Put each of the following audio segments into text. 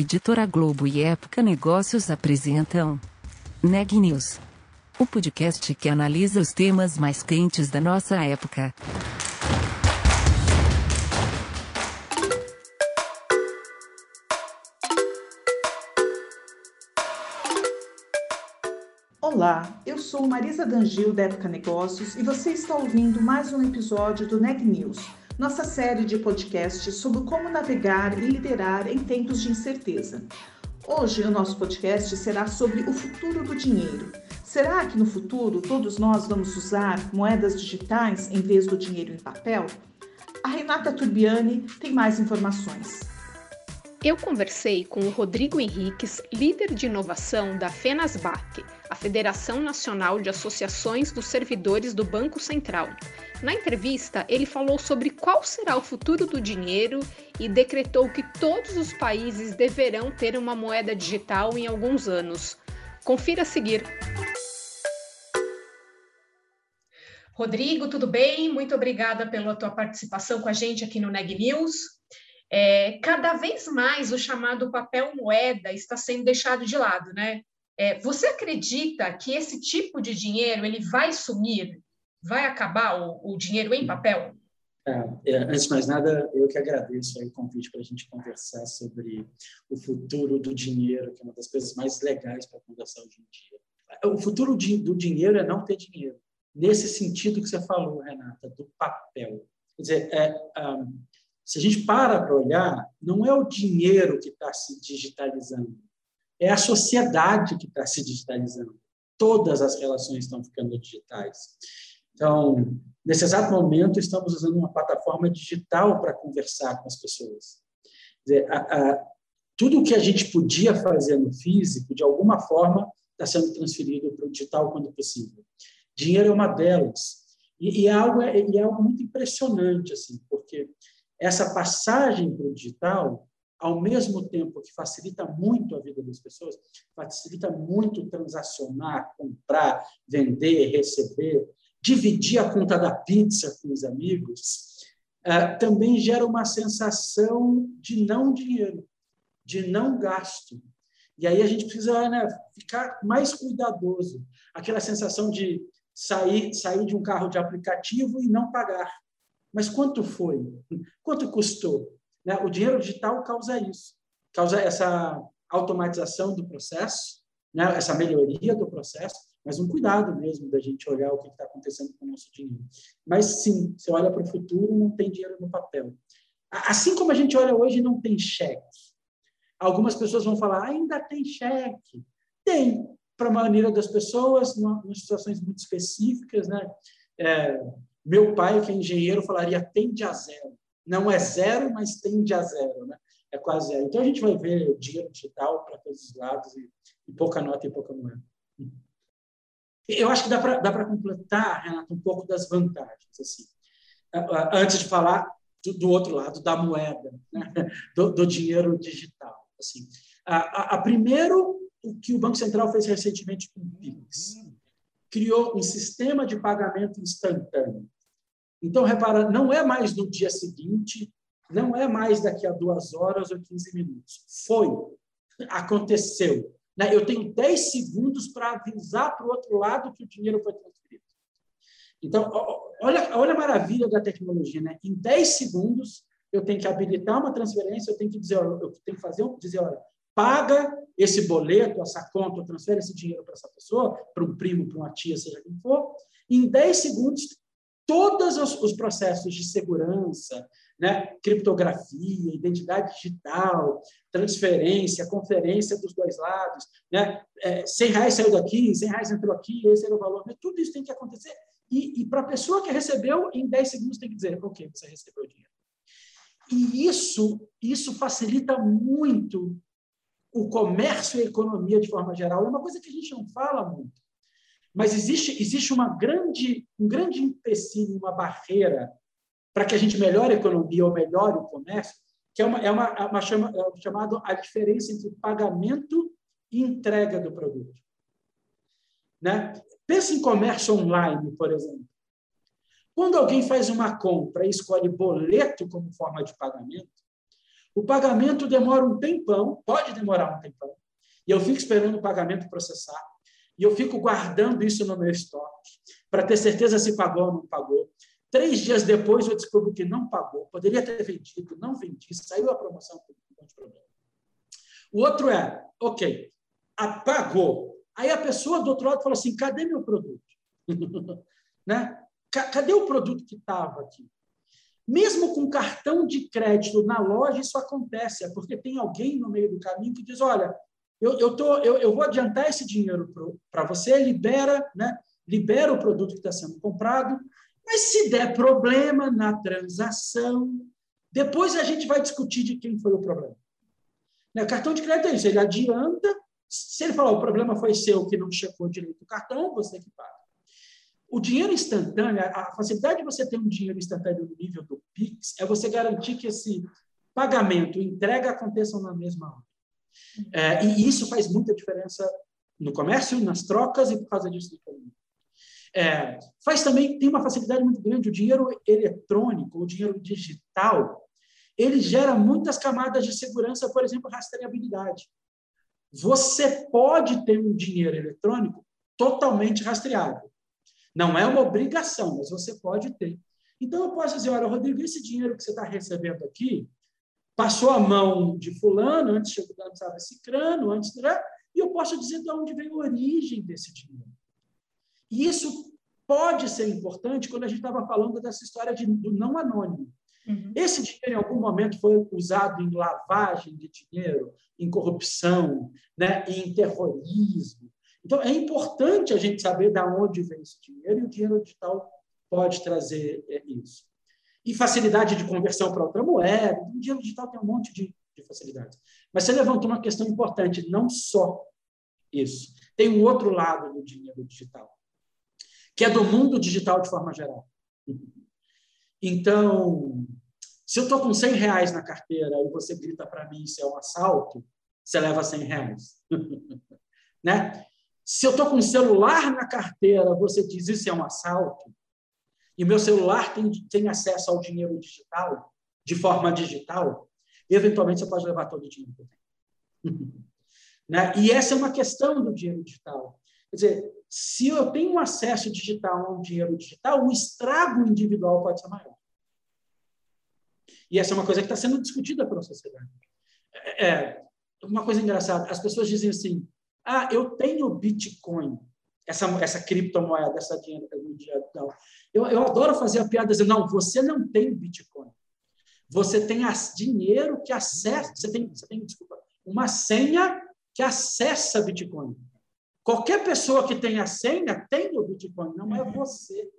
Editora Globo e Época Negócios apresentam Neg News, o podcast que analisa os temas mais quentes da nossa época. Olá, eu sou Marisa Dangil da Época Negócios e você está ouvindo mais um episódio do Neg News nossa série de podcasts sobre como navegar e liderar em tempos de incerteza. Hoje, o nosso podcast será sobre o futuro do dinheiro. Será que no futuro todos nós vamos usar moedas digitais em vez do dinheiro em papel? A Renata Turbiani tem mais informações. Eu conversei com o Rodrigo Henriques, líder de inovação da FENASBAC, a Federação Nacional de Associações dos Servidores do Banco Central. Na entrevista, ele falou sobre qual será o futuro do dinheiro e decretou que todos os países deverão ter uma moeda digital em alguns anos. Confira a seguir. Rodrigo, tudo bem? Muito obrigada pela tua participação com a gente aqui no Neg News. É, cada vez mais o chamado papel moeda está sendo deixado de lado, né? É, você acredita que esse tipo de dinheiro ele vai sumir Vai acabar o, o dinheiro em papel? É, é, antes de mais nada, eu que agradeço o convite para a gente conversar sobre o futuro do dinheiro, que é uma das coisas mais legais para conversar hoje em dia. O futuro do dinheiro é não ter dinheiro, nesse sentido que você falou, Renata, do papel. Quer dizer, é, um, se a gente para para olhar, não é o dinheiro que está se digitalizando, é a sociedade que está se digitalizando. Todas as relações estão ficando digitais. Então, nesse exato momento, estamos usando uma plataforma digital para conversar com as pessoas. Dizer, a, a, tudo o que a gente podia fazer no físico, de alguma forma, está sendo transferido para o digital quando possível. Dinheiro é uma delas. E, e, é algo, é, e é algo muito impressionante, assim, porque essa passagem para o digital, ao mesmo tempo que facilita muito a vida das pessoas, facilita muito transacionar, comprar, vender, receber, dividir a conta da pizza com os amigos, é, também gera uma sensação de não dinheiro, de não gasto. E aí a gente precisa né, ficar mais cuidadoso. Aquela sensação de sair, sair de um carro de aplicativo e não pagar. Mas quanto foi? Quanto custou? Né? O dinheiro digital causa isso, causa essa automatização do processo, né? essa melhoria do processo, mas um cuidado mesmo da gente olhar o que está acontecendo com o nosso dinheiro. Mas sim, você olha para o futuro, não tem dinheiro no papel. Assim como a gente olha hoje, não tem cheque. Algumas pessoas vão falar, ainda tem cheque. Tem, para a maneira das pessoas, em situações muito específicas. Né? É, meu pai, que é engenheiro, falaria tende a zero. Não é zero, mas tende a zero. Né? É quase zero. Então, a gente vai ver dinheiro digital para todos os lados e, e pouca nota e pouca moeda. Eu acho que dá para completar, Renato, um pouco das vantagens. Assim. Antes de falar do, outro lado, da moeda, né? do, do, dinheiro digital. Assim. A, a, a, primeiro, o que o Banco Central fez recentemente com o PIX. Criou um sistema de pagamento instantâneo. Então, repara, não é mais no dia seguinte, não é mais daqui a duas horas ou 15 minutos. Foi, aconteceu. Né? Eu tenho 10 segundos para avisar para o outro lado que o dinheiro foi transferido. Então, olha, olha a maravilha da tecnologia. Né? Em 10 segundos, eu tenho que habilitar uma transferência, eu tenho que dizer, eu tenho que fazer, dizer, olha, paga esse boleto, essa conta, transfere esse dinheiro para essa pessoa, para um primo, para uma tia, seja quem for. Em 10 segundos, todos os, os processos de segurança, né? criptografia, identidade digital, transferência, conferência dos dois lados, né? É, 100 reais saiu daqui, 100 reais entrou aqui, esse era o valor. Tudo isso tem que acontecer. E, e para a pessoa que recebeu, em 10 segundos tem que dizer, ok, você recebeu o dinheiro. E isso, isso facilita muito o comércio e a economia de forma geral. É uma coisa que a gente não fala muito. Mas existe, existe uma grande, um grande empecilho, uma barreira para que a gente melhore a economia ou melhore o comércio, que é uma, é uma, é uma chama, é chamado a diferença entre pagamento e entrega do produto. Né? Pense em comércio online, por exemplo. Quando alguém faz uma compra e escolhe boleto como forma de pagamento, O pagamento demora um tempão, pode demorar um tempão, e eu fico esperando o pagamento processar, e eu fico guardando isso no meu estoque, para ter certeza se pagou ou não pagou. Três dias depois eu descubro que não pagou, poderia ter vendido, não vendi, saiu a promoção, não de problema. O outro é, ok, apagou. Aí a pessoa do outro lado fala assim: cadê meu produto? né? Cadê o produto que estava aqui? Mesmo com cartão de crédito na loja, isso acontece, é porque tem alguém no meio do caminho que diz: olha, eu, eu, tô, eu, eu vou adiantar esse dinheiro para você, libera, né? libera o produto que está sendo comprado, mas se der problema na transação, depois a gente vai discutir de quem foi o problema. Né? Cartão de crédito é isso, ele adianta, se ele falar o problema foi seu que não checou direito o cartão, você que paga. O dinheiro instantâneo, a facilidade de você ter um dinheiro instantâneo no nível do Pix é você garantir que esse pagamento, entrega aconteçam na mesma hora. É, e isso faz muita diferença no comércio, nas trocas, e por causa disso, é, faz também, tem uma facilidade muito grande, o dinheiro eletrônico, o dinheiro digital, ele gera muitas camadas de segurança, por exemplo, rastreabilidade. Você pode ter um dinheiro eletrônico totalmente rastreado. Não é uma obrigação, mas você pode ter. Então, eu posso dizer, olha, Rodrigo, esse dinheiro que você está recebendo aqui, passou a mão de fulano, antes chegou estava cicrano, antes, né? e eu posso dizer de onde veio a origem desse dinheiro. E isso pode ser importante quando a gente estava falando dessa história de, do não anônimo. Uhum. Esse dinheiro, em algum momento, foi usado em lavagem de dinheiro, em corrupção, né, em terrorismo. Então, é importante a gente saber de onde vem esse dinheiro, e o dinheiro digital pode trazer é, isso. E facilidade de conversão para outra moeda. O dinheiro digital tem um monte de, de facilidades. Mas você levantou uma questão importante, não só isso. Tem um outro lado do dinheiro digital, que é do mundo digital de forma geral. Então, se eu estou com 100 reais na carteira e você grita para mim isso é um assalto, você leva 100 reais. né? Se eu estou com um celular na carteira, você diz isso é um assalto, e meu celular tem, tem acesso ao dinheiro digital, de forma digital, eventualmente você pode levar todo o dinheiro que tenho. né? E essa é uma questão do dinheiro digital. Quer dizer, se eu tenho acesso digital a um dinheiro digital, o estrago individual pode ser maior. E essa é uma coisa que está sendo discutida pela sociedade. É, é, uma coisa engraçada, as pessoas dizem assim, ah, eu tenho Bitcoin, essa, essa criptomoeda, essa dinheiro digital. Eu, eu adoro fazer a piada dizendo, não, você não tem Bitcoin. Você tem as, dinheiro que acessa, você tem, você tem, desculpa, uma senha que acessa Bitcoin. Qualquer pessoa que tenha senha tem o Bitcoin, não é você.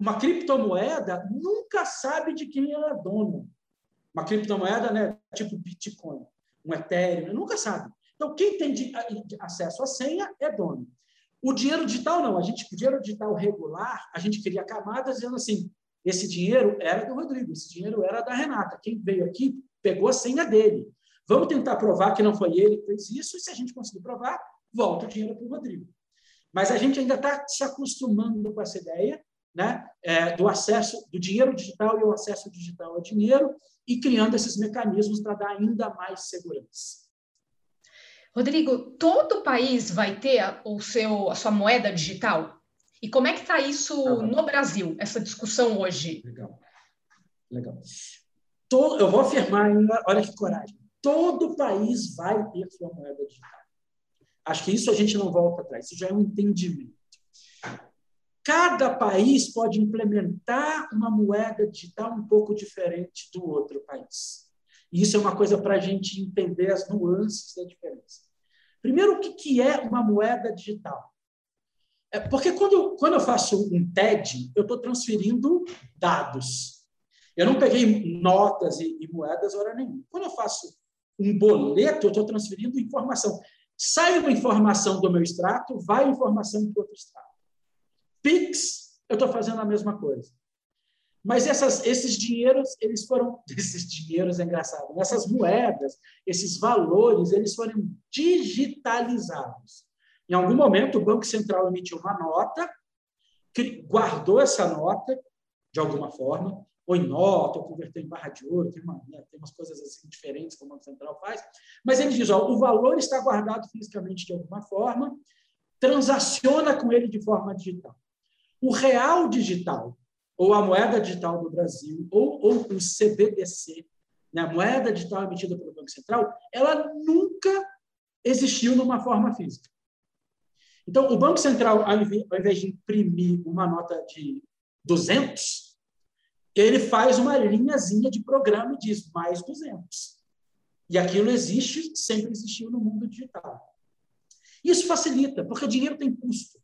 Uma criptomoeda nunca sabe de quem ela é dono. Uma criptomoeda, né, tipo Bitcoin, um Ethereum, nunca sabe. Então, quem tem de, de acesso à senha é dono. O dinheiro digital, não. A gente, o dinheiro digital regular, a gente cria camadas dizendo assim: esse dinheiro era do Rodrigo, esse dinheiro era da Renata. Quem veio aqui pegou a senha dele. Vamos tentar provar que não foi ele que fez isso, e se a gente conseguir provar, volta o dinheiro para o Rodrigo. Mas a gente ainda está se acostumando com essa ideia né, é, do acesso do dinheiro digital e o acesso digital ao dinheiro e criando esses mecanismos para dar ainda mais segurança. Rodrigo, todo país vai ter o seu, a sua moeda digital? E como é que está isso tá no Brasil, essa discussão hoje? Legal. Legal. Todo, eu vou afirmar, olha que coragem, todo país vai ter sua moeda digital. Acho que isso a gente não volta atrás, isso já é um entendimento. Cada país pode implementar uma moeda digital um pouco diferente do outro país. E isso é uma coisa para a gente entender as nuances da diferença. Primeiro, o que é uma moeda digital? É porque quando, quando eu faço um TED, eu estou transferindo dados. Eu não peguei notas e, e moedas hora nenhuma. Quando eu faço um boleto, eu estou transferindo informação. Sai uma informação do meu extrato, vai informação para outro extrato. Pix, eu estou fazendo a mesma coisa. Mas essas, esses dinheiros, eles foram. Esses dinheiros é engraçado. Né? Essas moedas, esses valores, eles foram digitalizados. Em algum momento, o Banco Central emitiu uma nota, guardou essa nota, de alguma forma, ou em nota, ou converter em barra de ouro, tem, uma, né, tem umas coisas assim diferentes que o Banco Central faz, mas ele diz, ó, o valor está guardado fisicamente de alguma forma, transaciona com ele de forma digital. O real digital, ou a moeda digital do Brasil, ou, ou o CBDC, né, a moeda digital emitida pelo Banco Central, ela nunca existiu numa forma física. Então, o Banco Central, ao invés de imprimir uma nota de 200, ele faz uma linhazinha de programa e diz mais 200. E aquilo existe, sempre existiu no mundo digital. Isso facilita, porque dinheiro tem custo.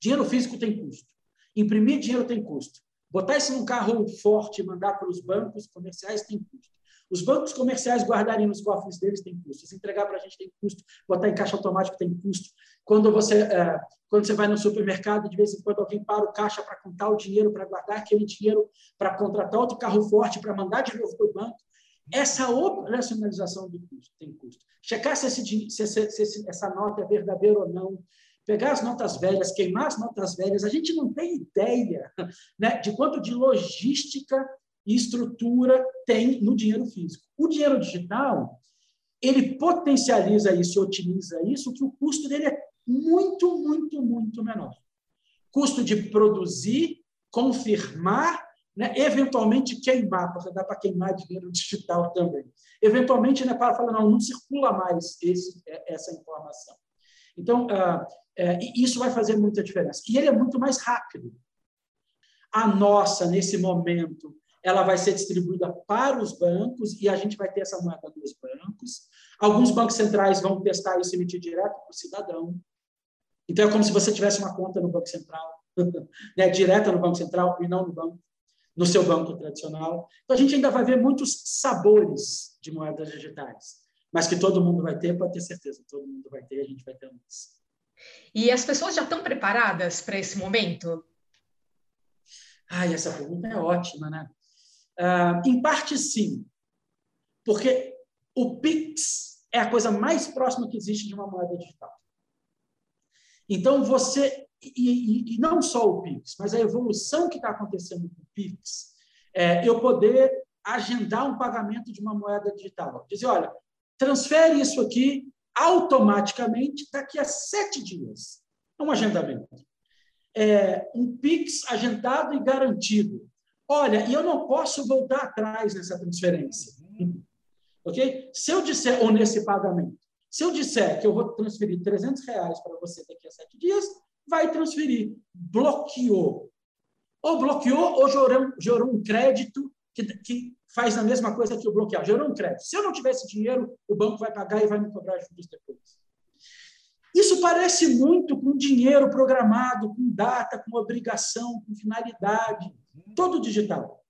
Dinheiro físico tem custo. Imprimir dinheiro tem custo. Botar isso num carro forte e mandar para os bancos comerciais tem custo. Os bancos comerciais guardarem nos cofres deles tem custo. Se entregar para a gente tem custo. Botar em caixa automático tem custo. Quando você, é, quando você vai no supermercado, de vez em quando alguém para o caixa para contar o dinheiro, para guardar aquele dinheiro, para contratar outro carro forte, para mandar de novo para o banco. Essa operacionalização do custo tem custo. Checar se, esse, se, se, se essa nota é verdadeira ou não, pegar as notas velhas, queimar as notas velhas, a gente não tem ideia né, de quanto de logística e estrutura tem no dinheiro físico. O dinheiro digital, ele potencializa isso e otimiza isso, que o custo dele é muito, muito, muito menor. Custo de produzir, confirmar, né, eventualmente queimar, porque dá para queimar dinheiro digital também. Eventualmente, né, para falar, não, não circula mais esse, é, essa informação. Então, ah, é, isso vai fazer muita diferença. E ele é muito mais rápido. A nossa, nesse momento, ela vai ser distribuída para os bancos e a gente vai ter essa moeda dos bancos. Alguns bancos centrais vão testar isso e emitir direto para o cidadão. Então, é como se você tivesse uma conta no Banco Central, né, direta no Banco Central e não no banco, no seu banco tradicional. Então, a gente ainda vai ver muitos sabores de moedas digitais, mas que todo mundo vai ter, pode ter certeza, todo mundo vai ter, a gente vai ter muitas. E as pessoas já estão preparadas para esse momento? Ah, essa pergunta é ótima, né? Uh, em parte, sim, porque o Pix é a coisa mais próxima que existe de uma moeda digital. Então, você, e, e, e não só o Pix, mas a evolução que está acontecendo com o Pix, é eu poder agendar um pagamento de uma moeda digital. Dizer, olha, transfere isso aqui automaticamente daqui a sete dias. É um agendamento. É um Pix agendado e garantido. Olha, e eu não posso voltar atrás nessa transferência. Ok? Se eu disser, ou nesse pagamento, se eu disser que eu vou transferir 300 reais para você daqui a sete dias, vai transferir. Bloqueou. Ou bloqueou ou gerou, gerou um crédito que, que faz a mesma coisa que o bloquear. Gerou um crédito. Se eu não tivesse dinheiro, o banco vai pagar e vai me cobrar juros depois. Isso parece muito com dinheiro programado, com data, com obrigação, com finalidade, todo digital.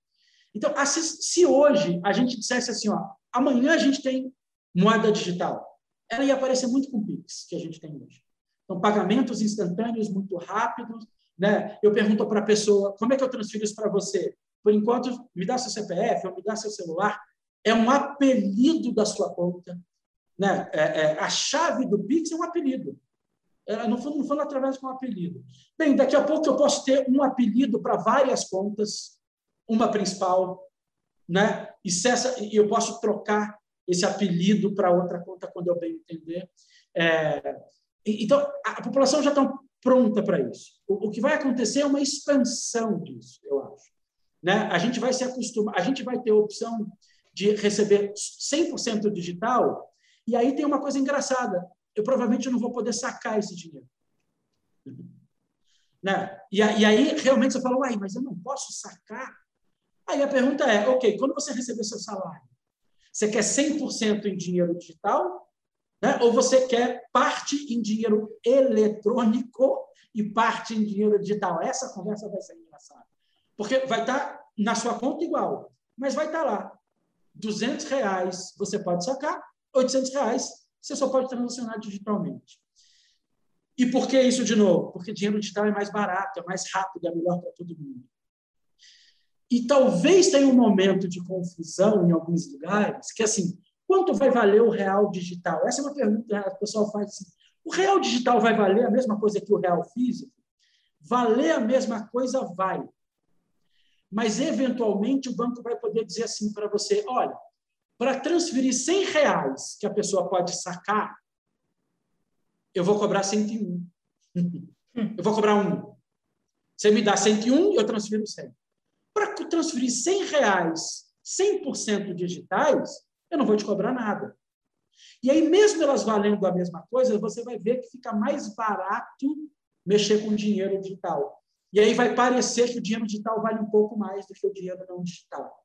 Então, se hoje a gente dissesse assim, ó, amanhã a gente tem moeda digital, ela ia aparecer muito com o Pix que a gente tem hoje. Então, pagamentos instantâneos muito rápidos. Né? Eu pergunto para a pessoa, como é que eu transfiro isso para você? Por enquanto, me dá seu CPF ou me dá seu celular. É um apelido da sua conta. Né? É, é, a chave do Pix é um apelido. É, não foi, não foi através de um apelido. Bem, daqui a pouco eu posso ter um apelido para várias contas, uma principal, né? e, essa, e eu posso trocar esse apelido para outra conta quando eu bem entender. É, então, a população já está pronta para isso. O, o, que vai acontecer é uma expansão disso, eu acho. Né? A gente vai se acostumar, a gente vai ter a opção de receber 100% digital, e aí tem uma coisa engraçada, eu provavelmente não vou poder sacar esse dinheiro. Né? E, e aí, realmente, você fala, uai, mas eu não posso sacar? Aí a pergunta é, ok, quando você receber seu salário, você quer 100% em dinheiro digital? Né? Ou você quer parte em dinheiro eletrônico e parte em dinheiro digital? Essa conversa vai ser engraçada. Porque vai estar na sua conta igual, mas vai estar lá. 200 reais você pode sacar, 800 reais você só pode transacionar digitalmente. E por que isso de novo? Porque dinheiro digital é mais barato, é mais rápido, é melhor para todo mundo. E talvez tenha um momento de confusão em alguns lugares, que assim, quanto vai valer o real digital? Essa é uma pergunta que o pessoal faz assim, o real digital vai valer a mesma coisa que o real físico? Valer a mesma coisa vai. mas eventualmente o banco vai poder dizer assim para você: olha, para transferir 100 reais que a pessoa pode sacar, eu vou cobrar 101. Eu vou cobrar um. Você me dá 101, eu transfiro 100. Para transferir 100 reais 100% digitais, eu não vou te cobrar nada. E aí, mesmo elas valendo a mesma coisa, você vai ver que fica mais barato mexer com dinheiro digital. E aí vai parecer que o dinheiro digital vale um pouco mais do que o dinheiro não digital.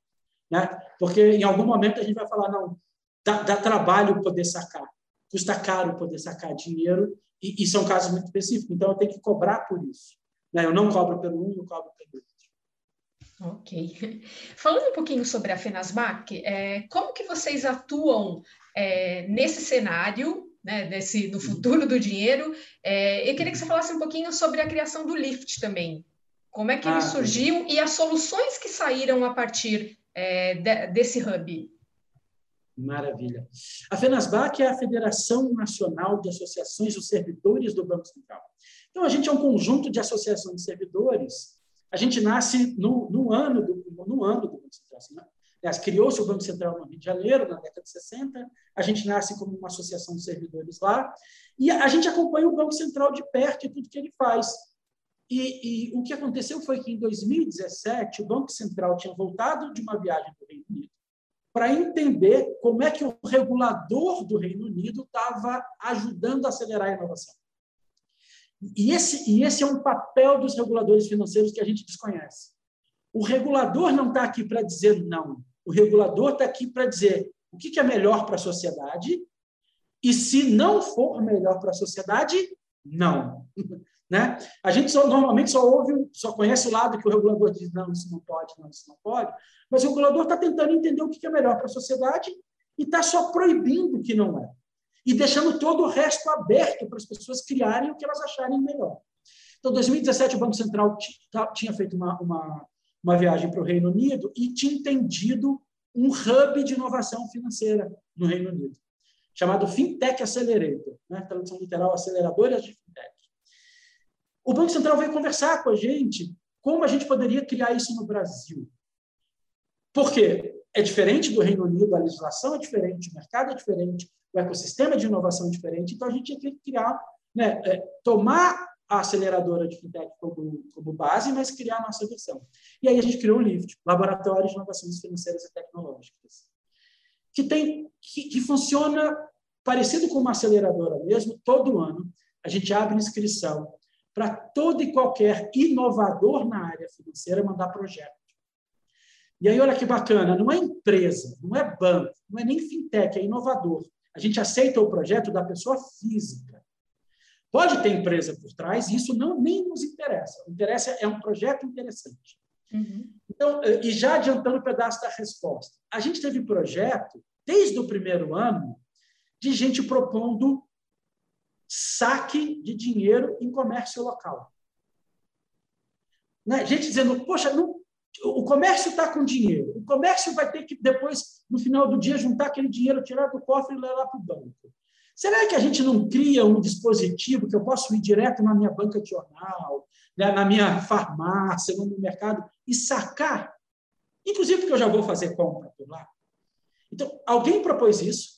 Né? Porque em algum momento a gente vai falar, não, dá, dá trabalho poder sacar, custa caro poder sacar dinheiro, e, e, são casos muito específicos, então eu tenho que cobrar por isso. Né? Eu não cobro pelo um, eu cobro pelo outro. Ok. Falando um pouquinho sobre a FENASBAC, é, como que vocês atuam é, nesse cenário né, desse, do futuro do dinheiro. É, eu queria que você falasse um pouquinho sobre a criação do Lift também. Como é que ele ah, surgiu sim. e as soluções que saíram a partir é, de, desse hub. Maravilha. A FENASBAC é a Federação Nacional de Associações dos Servidores do Banco Central. Então, a gente é um conjunto de associações de servidores. A gente nasce no, no ano, do, no ano do Banco Central. Assim, né? criou-se o Banco Central no Rio de Janeiro, na década de 60. A gente nasce como uma associação de servidores lá. E a gente acompanha o Banco Central de perto e tudo que ele faz. E, e o que aconteceu foi que, em 2017, o Banco Central tinha voltado de uma viagem para o Reino Unido para entender como é que o regulador do Reino Unido estava ajudando a acelerar a inovação. E esse, e esse é um papel dos reguladores financeiros que a gente desconhece. O regulador não está aqui para dizer não. O regulador está aqui para dizer o que é melhor para a sociedade e, se não for melhor para a sociedade, não. Né? A gente só, normalmente só ouve, só conhece o lado que o regulador diz não, isso não pode, não, isso não pode, mas o regulador está tentando entender o que é melhor para a sociedade e está só proibindo o que não é. E deixando todo o resto aberto para as pessoas criarem o que elas acharem melhor. Então, em 2017, o Banco Central tinha feito uma, uma uma viagem para o Reino Unido e tinha entendido um hub de inovação financeira no Reino Unido, chamado Fintech Accelerator, né? tradução literal, aceleradoras de. O Banco Central veio conversar com a gente como a gente poderia criar isso no Brasil. Por quê? É diferente do Reino Unido, a legislação é diferente, o mercado é diferente, o ecossistema de inovação é diferente, então a gente tinha que criar, né, é, tomar a aceleradora de fintech como, como base, mas criar a nossa versão. E aí a gente criou o LIFT, Laboratório de Inovações Financeiras e Tecnológicas, que, tem, que, que funciona parecido com uma aceleradora mesmo, todo ano a gente abre inscrição para todo e qualquer inovador na área financeira mandar projeto. E aí, olha que bacana, não é empresa, não é banco, não é nem fintech, é inovador. A gente aceita o projeto da pessoa física. Pode ter empresa por trás, e isso não nem nos interessa. O interessa é um projeto interessante. Uhum. Então, e já adiantando o um pedaço da resposta, a gente teve projeto desde o primeiro ano de gente propondo saque de dinheiro em comércio local. Né? Gente dizendo, poxa, não, o comércio está com dinheiro, o comércio vai ter que depois, no final do dia, juntar aquele dinheiro, tirar do cofre e levar para o banco. Será que a gente não cria um dispositivo que eu posso ir direto na minha banca de jornal, né, na minha farmácia, no mercado, e sacar? Inclusive porque eu já vou fazer compra por lá. Então, alguém propôs isso,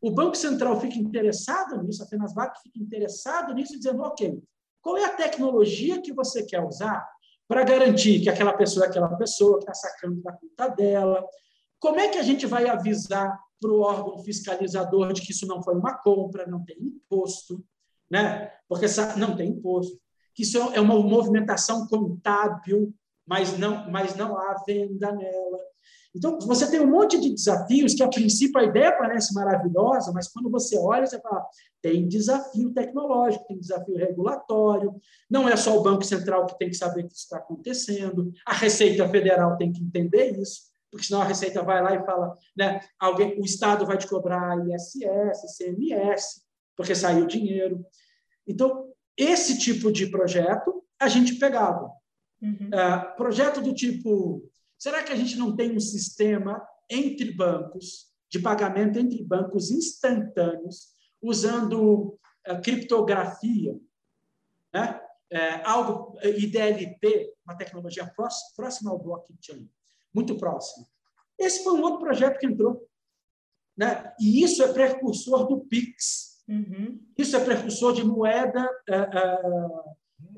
o Banco Central fica interessado nisso, a FENASBAC fica interessado nisso, dizendo, ok, qual é a tecnologia que você quer usar para garantir que aquela pessoa é aquela pessoa que está sacando da conta dela? Como é que a gente vai avisar para o órgão fiscalizador de que isso não foi uma compra, não tem imposto, né? porque não tem imposto, que isso é uma movimentação contábil, mas não, mas não há venda nela. Então, você tem um monte de desafios que, a princípio, a ideia parece maravilhosa, mas quando você olha, você fala, tem desafio tecnológico, tem desafio regulatório, não é só o Banco Central que tem que saber que isso está acontecendo, a Receita Federal tem que entender isso porque senão a Receita vai lá e fala, né, alguém, o Estado vai te cobrar ISS, CMS, porque saiu dinheiro. Então, esse tipo de projeto a gente pegava. Uhum. Uh, projeto do tipo, será que a gente não tem um sistema entre bancos, de pagamento entre bancos instantâneos, usando uh, criptografia, né? é, algo IDLT, uma tecnologia próxima ao blockchain, muito próxima. Esse foi um outro projeto que entrou. Né? E isso é precursor do PIX. Uhum. Isso é precursor de moeda é,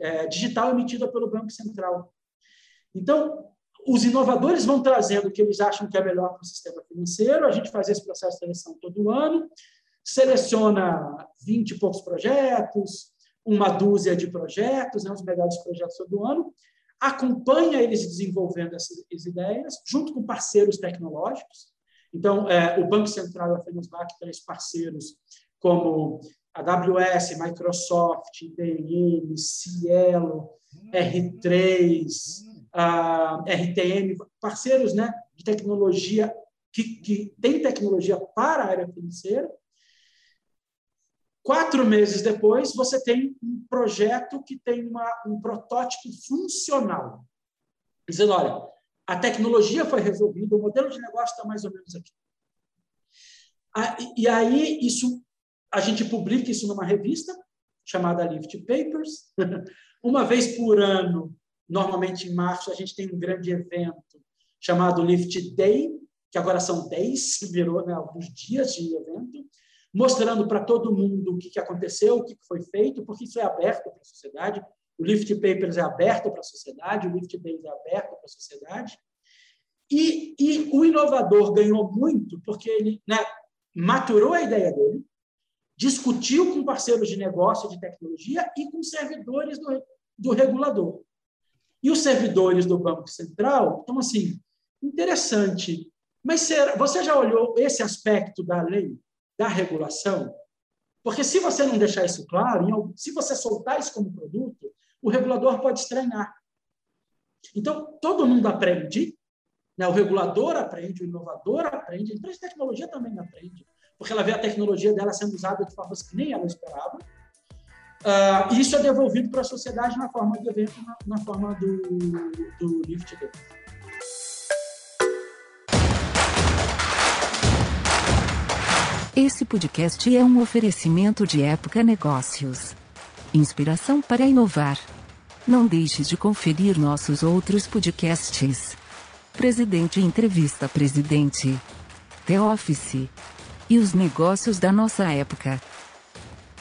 é, digital emitida pelo Banco Central. Então, os inovadores vão trazendo o que eles acham que é melhor para o sistema financeiro, a gente faz esse processo de seleção todo ano, seleciona 20 e poucos projetos, uma dúzia de projetos, né, os melhores projetos todo ano, acompanha eles desenvolvendo essas, ideias, junto com parceiros tecnológicos. Então, é, o Banco Central e a Fenosbac têm parceiros como a AWS, Microsoft, IBM, Cielo, R3, a RTM, parceiros né, de tecnologia que, que tem tecnologia para a área financeira. Quatro meses depois, você tem um projeto que tem uma, um protótipo funcional. Dizendo, olha, a tecnologia foi resolvida, o modelo de negócio está mais ou menos aqui. E aí, isso, a gente publica isso numa revista chamada Lift Papers. Uma vez por ano, normalmente em março, a gente tem um grande evento chamado Lift Day, que agora são 10, virou né, alguns dias de evento, mostrando para todo mundo o que, que aconteceu, o que foi feito, porque isso é aberto para a sociedade. O Lift Papers é aberto para a sociedade, o Lift Days é aberto para a sociedade. E, e, o inovador ganhou muito porque ele né, maturou a ideia dele, discutiu com parceiros de negócio de tecnologia e com servidores do, do regulador. E os servidores do Banco Central estão assim, interessante, mas será, você já olhou esse aspecto da lei, da regulação? Porque se você não deixar isso claro, se você soltar isso como produto, o regulador pode estranhar. Então, todo mundo aprende, né? o regulador aprende, o inovador aprende, a empresa de tecnologia também aprende, porque ela vê a tecnologia dela sendo usada de formas que nem ela esperava. Uh, isso é devolvido para a sociedade na forma do evento, na, na forma do, do Lift Day. Esse podcast é um oferecimento de Época Negócios. Inspiração para inovar. Não deixe de conferir nossos outros podcasts. Presidente Entrevista Presidente. The Office. E os negócios da nossa época.